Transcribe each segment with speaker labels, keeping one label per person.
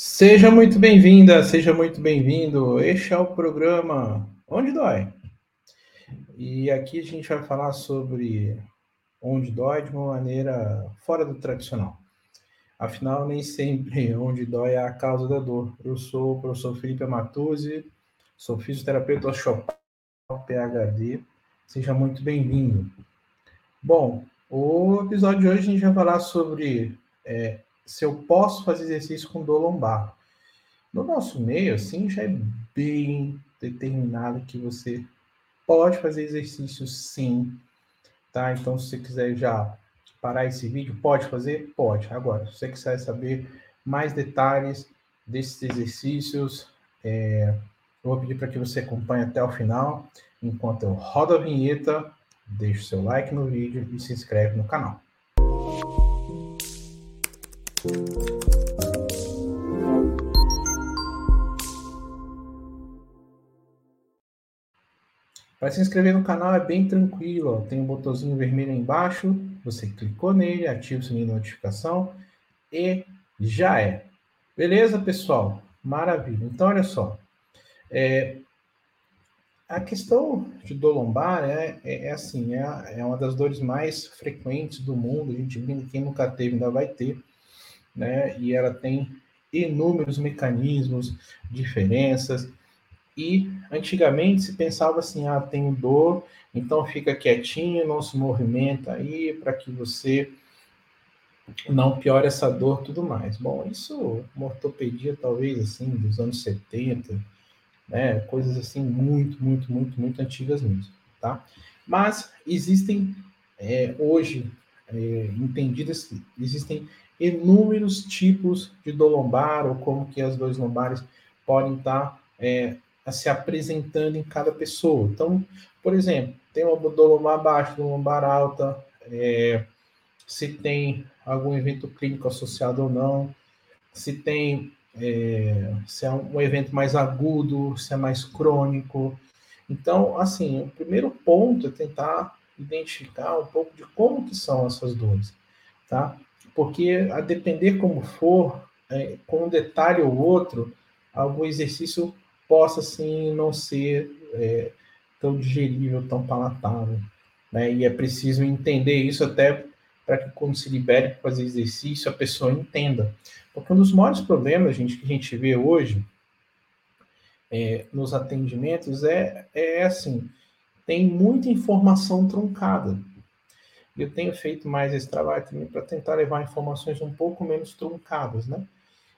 Speaker 1: Seja muito bem-vinda, seja muito bem-vindo. Este é o programa Onde Dói. E aqui a gente vai falar sobre onde dói de uma maneira fora do tradicional. Afinal, nem sempre onde dói é a causa da dor. Eu sou o professor Felipe Amatuzzi, sou fisioterapeuta osteopata, PHD. Seja muito bem-vindo. Bom, o episódio de hoje a gente vai falar sobre é, se eu posso fazer exercício com dor lombar. No nosso meio, assim, já é bem determinado que você pode fazer exercício sim, tá? Então, se você quiser já parar esse vídeo, pode fazer? Pode. Agora, se você quiser saber mais detalhes desses exercícios, é, eu vou pedir para que você acompanhe até o final, enquanto eu rodo a vinheta, deixe o seu like no vídeo e se inscreve no canal. Para se inscrever no canal é bem tranquilo, ó. tem um botãozinho vermelho aí embaixo, você clicou nele, ativa o sininho de notificação e já é. Beleza, pessoal? Maravilha. Então, olha só. É, a questão de dor lombar é, é, é assim, é, é, uma das dores mais frequentes do mundo. A gente brinca, quem nunca teve ainda vai ter né? E ela tem inúmeros mecanismos, diferenças. E antigamente se pensava assim: ah, tenho dor, então fica quietinho, não se movimenta aí para que você não piore essa dor tudo mais. Bom, isso uma ortopedia talvez assim dos anos 70, né? Coisas assim muito, muito, muito, muito antigas mesmo, tá? Mas existem é, hoje é, entendidas, existem inúmeros tipos de dor lombar ou como que as dores lombares podem estar é, se apresentando em cada pessoa. Então, por exemplo, tem uma dor lombar baixa, dor lombar alta, é, se tem algum evento clínico associado ou não, se tem é, se é um evento mais agudo, se é mais crônico. Então, assim, o primeiro ponto é tentar identificar um pouco de como que são essas dores, tá? Porque a depender como for, é, com um detalhe ou outro, algum exercício possa assim não ser é, tão digerível, tão palatável. Né? E é preciso entender isso até para que quando se libere para fazer exercício, a pessoa entenda. Porque um dos maiores problemas gente, que a gente vê hoje é, nos atendimentos é, é assim, tem muita informação truncada. Eu tenho feito mais esse trabalho também para tentar levar informações um pouco menos truncadas, né?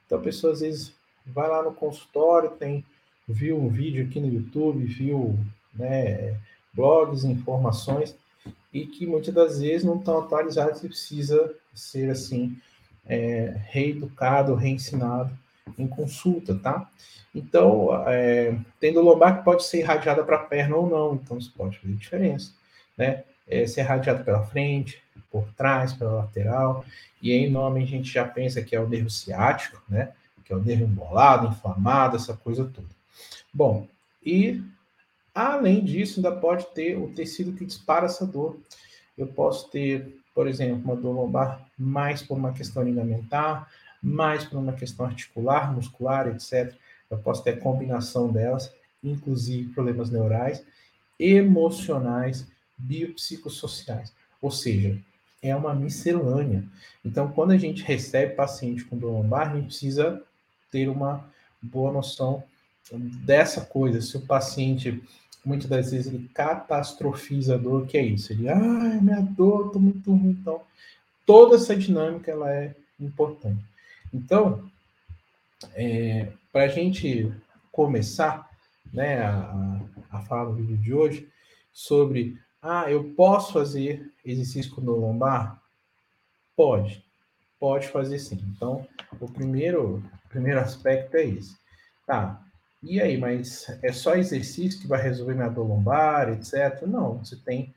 Speaker 1: Então a pessoa às vezes vai lá no consultório, tem viu um vídeo aqui no YouTube, viu né, blogs, informações, e que muitas das vezes não estão atualizadas e precisa ser assim é, reeducado, reensinado em consulta, tá? Então, é, tendo lombar que pode ser irradiada para a perna ou não, então isso pode fazer diferença, né? É, ser radiado pela frente, por trás, pela lateral, e aí normalmente a gente já pensa que é o nervo ciático, né? Que é o nervo embolado, inflamado, essa coisa toda. Bom, e além disso, ainda pode ter o tecido que dispara essa dor. Eu posso ter, por exemplo, uma dor lombar mais por uma questão ligamentar, mais por uma questão articular, muscular, etc. Eu posso ter a combinação delas, inclusive problemas neurais, emocionais biopsicossociais, ou seja, é uma miscelânea. Então, quando a gente recebe paciente com dor lombar, a gente precisa ter uma boa noção dessa coisa. Se o paciente, muitas das vezes, ele catastrofiza a dor, que é isso? Ele, ah, minha dor, estou muito ruim. Então, toda essa dinâmica, ela é importante. Então, é, para a gente começar né, a, a falar no vídeo de hoje sobre ah, eu posso fazer exercício com dor lombar? Pode, pode fazer sim. Então, o primeiro, primeiro aspecto é esse. Tá, e aí, mas é só exercício que vai resolver minha dor lombar, etc? Não, você tem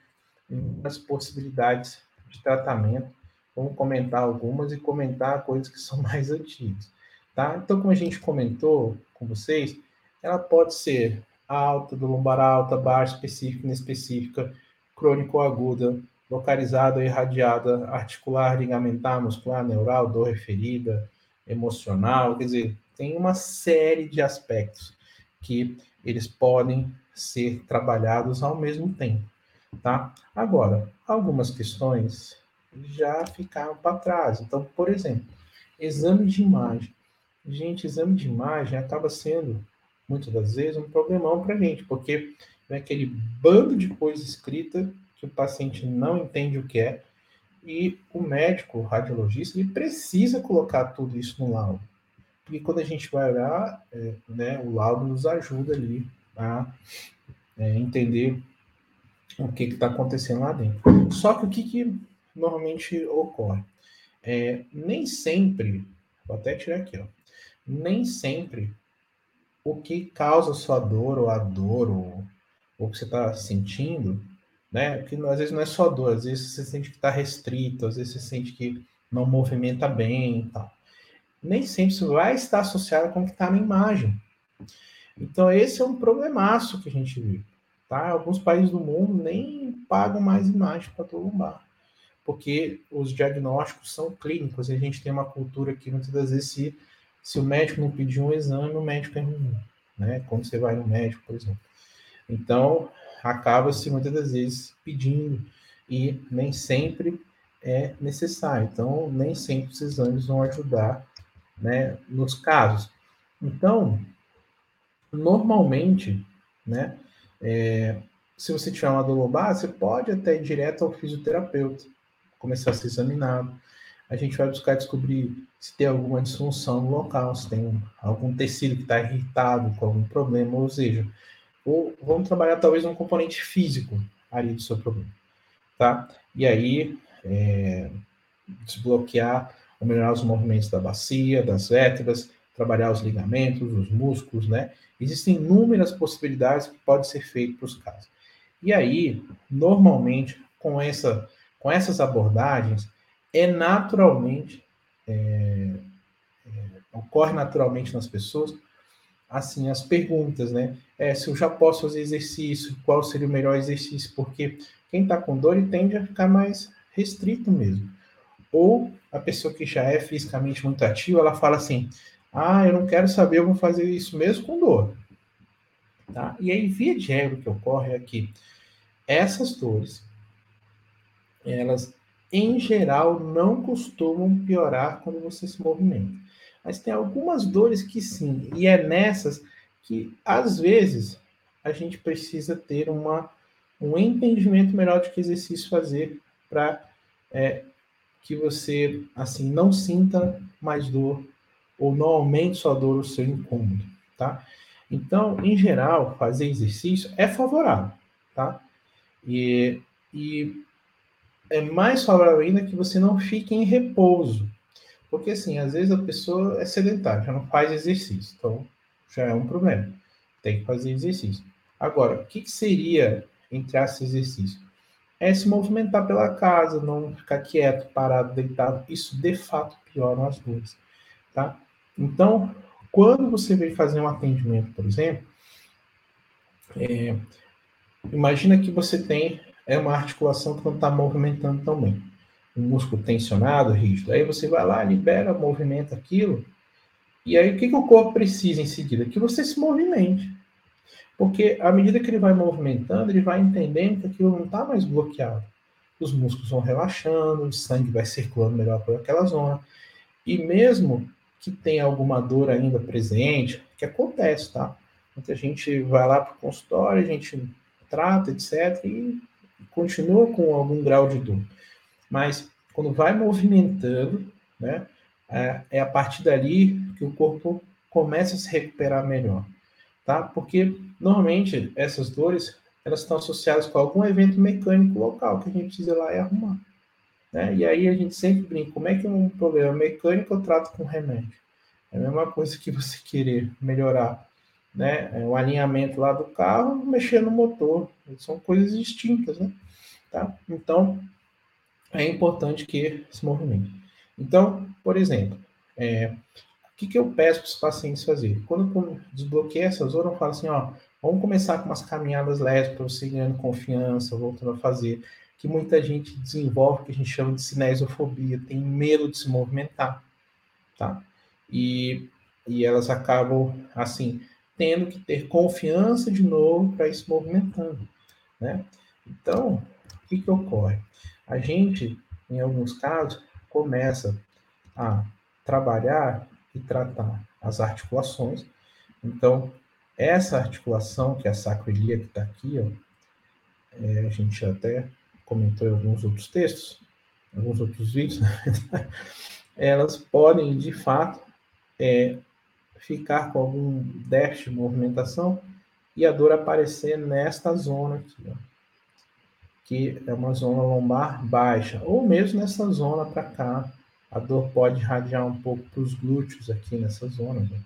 Speaker 1: muitas possibilidades de tratamento. Vamos comentar algumas e comentar coisas que são mais antigas, tá? Então, como a gente comentou com vocês, ela pode ser alta, do lombar alta, baixa, específica, inespecífica, crônico-aguda, localizada, irradiada, articular, ligamentar, muscular, neural, dor referida, emocional, quer dizer, tem uma série de aspectos que eles podem ser trabalhados ao mesmo tempo, tá? Agora, algumas questões já ficaram para trás. Então, por exemplo, exame de imagem. Gente, exame de imagem acaba sendo, muitas das vezes, um problemão para a gente, porque é aquele bando de coisa escrita que o paciente não entende o que é, e o médico, o radiologista, ele precisa colocar tudo isso no laudo. Porque quando a gente vai olhar, é, né, o laudo nos ajuda ali a é, entender o que está acontecendo lá dentro. Só que o que, que normalmente ocorre? É, nem sempre, vou até tirar aqui, ó, nem sempre o que causa sua dor, ou a dor, ou, ou que você está sentindo, né? Porque às vezes não é só dor, às vezes você sente que está restrito, às vezes você sente que não movimenta bem e tal. Nem sempre isso vai estar associado com o que está na imagem. Então, esse é um problemaço que a gente vive. Tá? Alguns países do mundo nem pagam mais imagem para dor lombar, porque os diagnósticos são clínicos e a gente tem uma cultura que muitas das vezes, se, se o médico não pedir um exame, o médico é ruim, né? Quando você vai no médico, por exemplo. Então, acaba-se muitas das vezes pedindo e nem sempre é necessário. Então, nem sempre os exames vão ajudar né, nos casos. Então, normalmente, né, é, se você tiver uma dor lombar, você pode até ir direto ao fisioterapeuta, começar a ser examinado. A gente vai buscar descobrir se tem alguma disfunção no local, se tem algum tecido que está irritado com algum problema, ou seja, ou vamos trabalhar talvez um componente físico ali do seu problema, tá? E aí, é, desbloquear ou melhorar os movimentos da bacia, das vértebras, trabalhar os ligamentos, os músculos, né? Existem inúmeras possibilidades que podem ser feitas para os casos. E aí, normalmente, com, essa, com essas abordagens, é naturalmente, é, é, ocorre naturalmente nas pessoas, assim, as perguntas, né? É, se eu já posso fazer exercício, qual seria o melhor exercício? Porque quem está com dor tende a ficar mais restrito mesmo. Ou a pessoa que já é fisicamente muito ativa, ela fala assim, ah, eu não quero saber, eu vou fazer isso mesmo com dor. Tá? E aí, via de regra, o que ocorre é que essas dores, elas, em geral, não costumam piorar quando você se movimenta. Mas tem algumas dores que sim, e é nessas que, às vezes, a gente precisa ter uma, um entendimento melhor de que exercício fazer para é, que você, assim, não sinta mais dor ou não aumente sua dor ou seu incômodo, tá? Então, em geral, fazer exercício é favorável, tá? E, e é mais favorável ainda que você não fique em repouso. Porque, assim, às vezes a pessoa é sedentária, já não faz exercício. Então, já é um problema. Tem que fazer exercício. Agora, o que, que seria, entre esses exercício? É se movimentar pela casa, não ficar quieto, parado, deitado. Isso, de fato, piora as dores, tá? Então, quando você vem fazer um atendimento, por exemplo, é, imagina que você tem é uma articulação que não está movimentando também. Um músculo tensionado, rígido. Aí você vai lá, libera, movimenta aquilo. E aí o que, que o corpo precisa em seguida? Que você se movimente. Porque à medida que ele vai movimentando, ele vai entendendo que aquilo não está mais bloqueado. Os músculos vão relaxando, o sangue vai circulando melhor por aquela zona. E mesmo que tem alguma dor ainda presente, que acontece, tá? Muita gente vai lá para o consultório, a gente trata, etc., e continua com algum grau de dor. Mas quando vai movimentando, né, é, é a partir dali que o corpo começa a se recuperar melhor, tá? Porque normalmente essas dores elas estão associadas com algum evento mecânico local que a gente precisa ir lá e arrumar. Né? E aí a gente sempre brinca, como é que um problema mecânico eu trato com remédio? É a mesma coisa que você querer melhorar né, é o alinhamento lá do carro, mexer no motor. São coisas distintas, né? Tá? Então, é importante que se movimente. Então, por exemplo, é, o que, que eu peço para os pacientes fazer? Quando eu desbloqueio essas horas, eu falo assim, ó, vamos começar com umas caminhadas leves para você ganhando confiança, voltando a fazer que muita gente desenvolve, que a gente chama de cinesiofobia, tem medo de se movimentar, tá? E e elas acabam, assim, tendo que ter confiança de novo para ir se movimentando, né? Então, o que, que ocorre? A gente, em alguns casos, começa a trabalhar e tratar as articulações. Então, essa articulação, que é a sacroiliaca que está aqui, ó, é, a gente até comentou em alguns outros textos, alguns outros vídeos, elas podem, de fato, é, ficar com algum déficit de movimentação e a dor aparecer nesta zona aqui, ó, que é uma zona lombar baixa, ou mesmo nessa zona para cá, a dor pode irradiar um pouco para os glúteos aqui nessa zona. Né?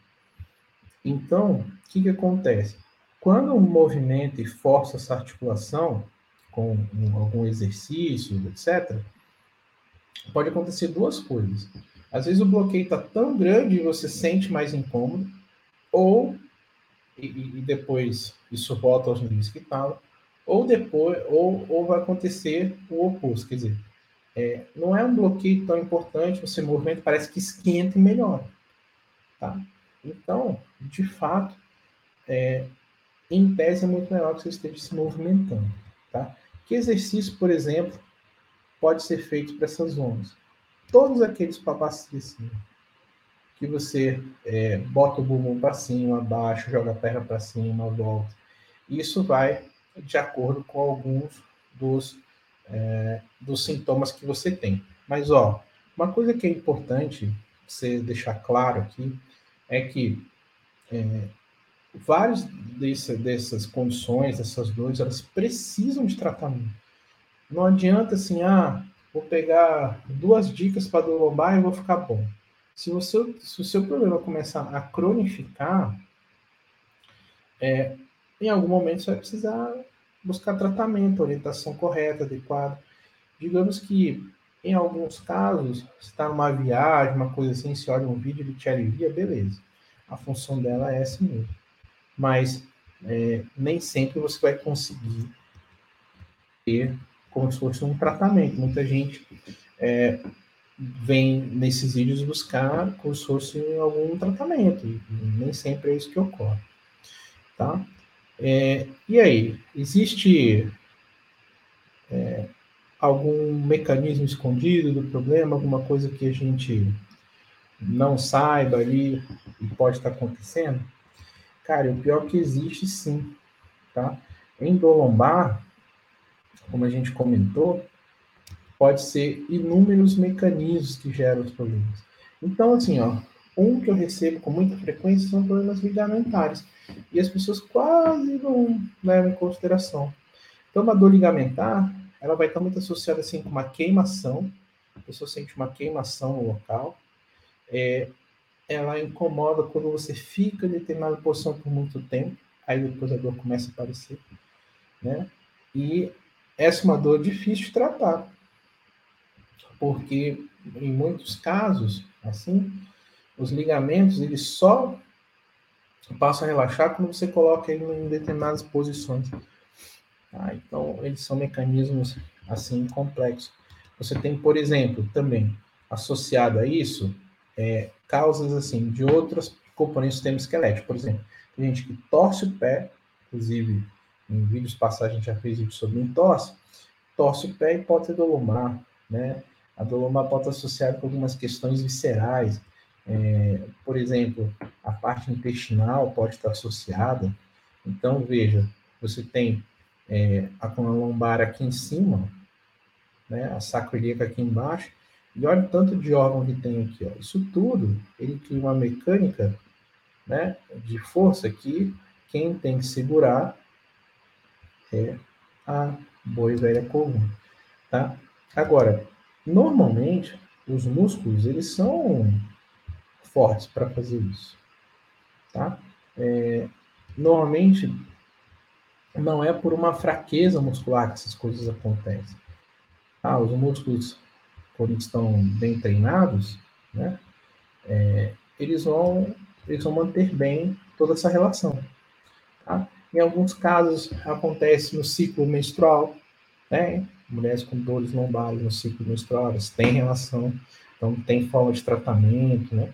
Speaker 1: Então, o que, que acontece? Quando o movimento e força essa articulação com algum exercício, etc., pode acontecer duas coisas. Às vezes o bloqueio está tão grande e você sente mais incômodo, ou e, e depois isso volta aos níveis que estava, ou depois, ou, ou vai acontecer o oposto, quer dizer, é, não é um bloqueio tão importante, você movimento parece que esquenta e melhora, tá? Então, de fato, é, em tese é muito melhor que você esteja se movimentando, tá? Que exercício, por exemplo, pode ser feito para essas zonas? Todos aqueles papacias assim, que você é, bota o bumbum para cima, abaixo, joga a perna para cima, volta. Isso vai de acordo com alguns dos, é, dos sintomas que você tem. Mas, ó, uma coisa que é importante você deixar claro aqui é que é, várias desse, dessas condições, dessas dores, elas precisam de tratamento. Não adianta assim, ah, vou pegar duas dicas para dor lombar e vou ficar bom. Se, você, se o seu problema começar a cronificar, é, em algum momento você vai precisar buscar tratamento, orientação correta, adequada. Digamos que, em alguns casos, você está numa viagem, uma coisa assim, se olha um vídeo, ele te alivia, beleza. A função dela é essa mesmo. Mas é, nem sempre você vai conseguir ter como se fosse um tratamento. Muita gente é, vem nesses vídeos buscar como se fosse algum tratamento, e nem sempre é isso que ocorre. Tá? É, e aí, existe é, algum mecanismo escondido do problema, alguma coisa que a gente não saiba ali e pode estar acontecendo? Cara, o pior que existe sim, tá? Endolombar, como a gente comentou, pode ser inúmeros mecanismos que geram os problemas. Então, assim, ó, um que eu recebo com muita frequência são problemas ligamentares. E as pessoas quase não levam em consideração. Então, uma dor ligamentar, ela vai estar muito associada assim com uma queimação, a pessoa sente uma queimação no local, é, ela incomoda quando você fica em determinada posição por muito tempo, aí depois a dor começa a aparecer, né? E essa é uma dor difícil de tratar, porque em muitos casos, assim, os ligamentos eles só passa a relaxar quando você coloca ele em determinadas posições. Tá? Então, eles são mecanismos assim complexos. Você tem, por exemplo, também associado a isso é, causas assim de outras componentes do sistema esquelético. Por exemplo, tem gente que torce o pé, inclusive em vídeos passados a gente já fez vídeo sobre entorse, torce o pé e pode ter dolomar, né? A dolomar pode estar associada com algumas questões viscerais, é, por exemplo, a parte intestinal pode estar associada. Então, veja, você tem é, a coluna lombar aqui em cima, né, a sacroiliaca aqui embaixo, e olha o tanto de órgão que tem aqui. Ó. Isso tudo, ele cria uma mecânica né, de força que quem tem que segurar é a boi velha coluna. Tá? Agora, normalmente, os músculos, eles são fortes para fazer isso. Tá? É, normalmente, não é por uma fraqueza muscular que essas coisas acontecem. Ah, os músculos, quando estão bem treinados, né, é, eles, vão, eles vão manter bem toda essa relação. Tá? Em alguns casos, acontece no ciclo menstrual, né? mulheres com dores lombares no ciclo menstrual, elas têm relação, então tem forma de tratamento, né?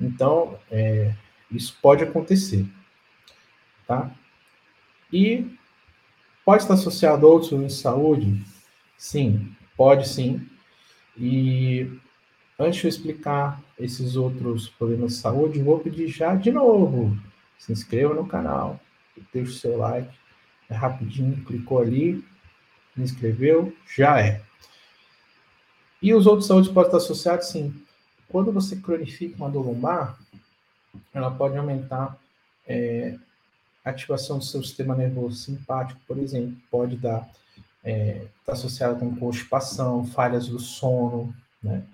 Speaker 1: Então, é, isso pode acontecer, tá? E pode estar associado a outros problemas de saúde? Sim, pode sim. E antes de eu explicar esses outros problemas de saúde, vou pedir já de novo, se inscreva no canal, deixe o seu like, é rapidinho, clicou ali, se inscreveu, já é. E os outros saúdes podem estar associados, sim. Quando você cronifica uma dor lombar, ela pode aumentar é, a ativação do seu sistema nervoso simpático, por exemplo, pode dar é, tá associado com constipação, falhas do sono, né?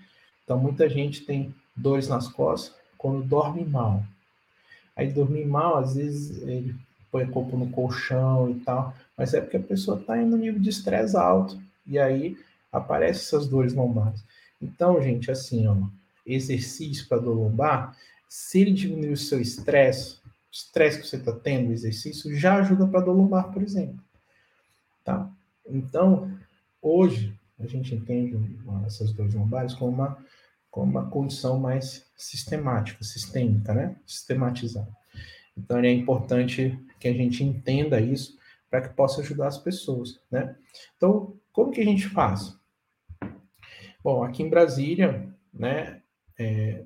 Speaker 1: Então muita gente tem dores nas costas quando dorme mal. Aí dormir mal, às vezes ele põe o corpo no colchão e tal, mas é porque a pessoa está em um nível de estresse alto e aí aparecem essas dores lombares. Então, gente, assim, ó, exercício para dor lombar, se ele diminuir o seu estresse, o estresse que você está tendo, o exercício, já ajuda para dor lombar, por exemplo. Tá? Então, hoje, a gente entende essas dores lombares como uma, como uma condição mais sistemática, sistêmica, né? Sistematizada. Então, é importante que a gente entenda isso para que possa ajudar as pessoas, né? Então, como que a gente faz? Bom, aqui em Brasília, né, é,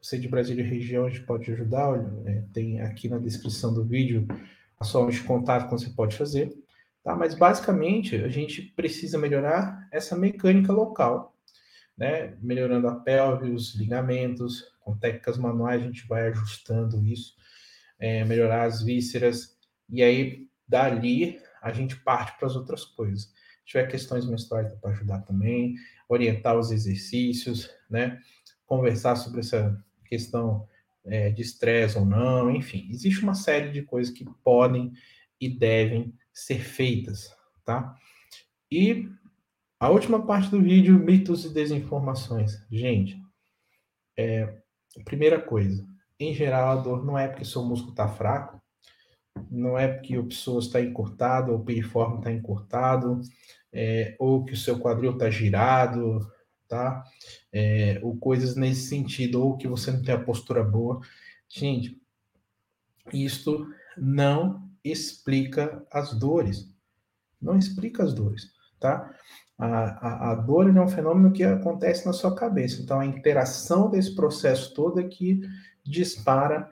Speaker 1: você de Brasília região, a gente pode ajudar, é, tem aqui na descrição do vídeo a forma de contato que você pode fazer, tá? Mas basicamente a gente precisa melhorar essa mecânica local, né? Melhorando a pelve, os ligamentos, com técnicas manuais a gente vai ajustando isso, é, melhorar as vísceras, e aí dali a gente parte para as outras coisas. Se tiver questões menstruais para ajudar também, orientar os exercícios, né? Conversar sobre essa questão é, de estresse ou não, enfim, existe uma série de coisas que podem e devem ser feitas, tá? E a última parte do vídeo, mitos e desinformações. Gente, é, primeira coisa, em geral a dor não é porque seu músculo está fraco, não é porque o pessoas está encurtado, ou o piriforme está encurtado, é, ou que o seu quadril está girado, tá? É, ou coisas nesse sentido, ou que você não tem a postura boa. Gente, isto não explica as dores. Não explica as dores, tá? A, a, a dor é um fenômeno que acontece na sua cabeça. Então, a interação desse processo todo é que dispara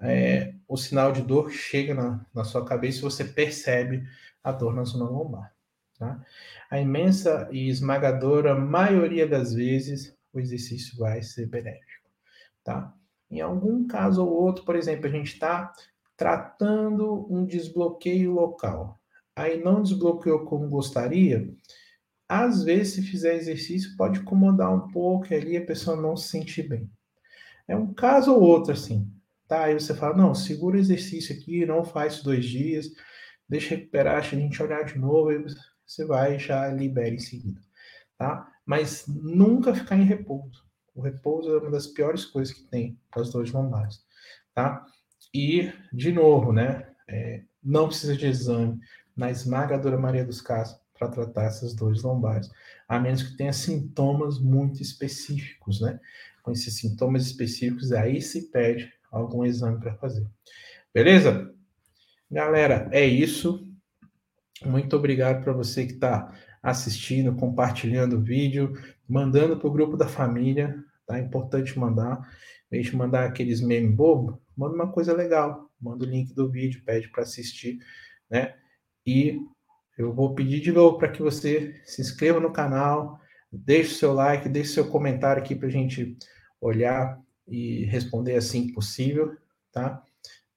Speaker 1: é, o sinal de dor, chega na, na sua cabeça e você percebe a dor na zona lombar. Tá? A imensa e esmagadora maioria das vezes, o exercício vai ser benéfico. Tá? Em algum caso ou outro, por exemplo, a gente está tratando um desbloqueio local. Aí não desbloqueou como gostaria, às vezes, se fizer exercício, pode incomodar um pouco e ali a pessoa não se sentir bem. É um caso ou outro, assim. Tá? Aí você fala, não, segura o exercício aqui, não faz dois dias, deixa recuperar, deixa a gente olhar de novo, vai e já libera em seguida, tá? Mas nunca ficar em repouso. O repouso é uma das piores coisas que tem para as dores lombares, tá? E, de novo, né? É, não precisa de exame na esmagadora maioria dos casos para tratar essas dores lombares, a menos que tenha sintomas muito específicos, né? Com esses sintomas específicos, aí se pede algum exame para fazer. Beleza? Galera, é isso. Muito obrigado para você que está assistindo, compartilhando o vídeo, mandando para o grupo da família. Tá? É importante mandar. Eu mandar aqueles memes bobo. Manda uma coisa legal. Manda o link do vídeo, pede para assistir, né? E eu vou pedir de novo para que você se inscreva no canal, deixe o seu like, deixe seu comentário aqui para a gente olhar e responder assim que possível, tá?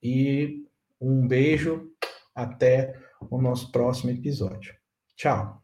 Speaker 1: E um beijo, até o nosso próximo episódio. Tchau!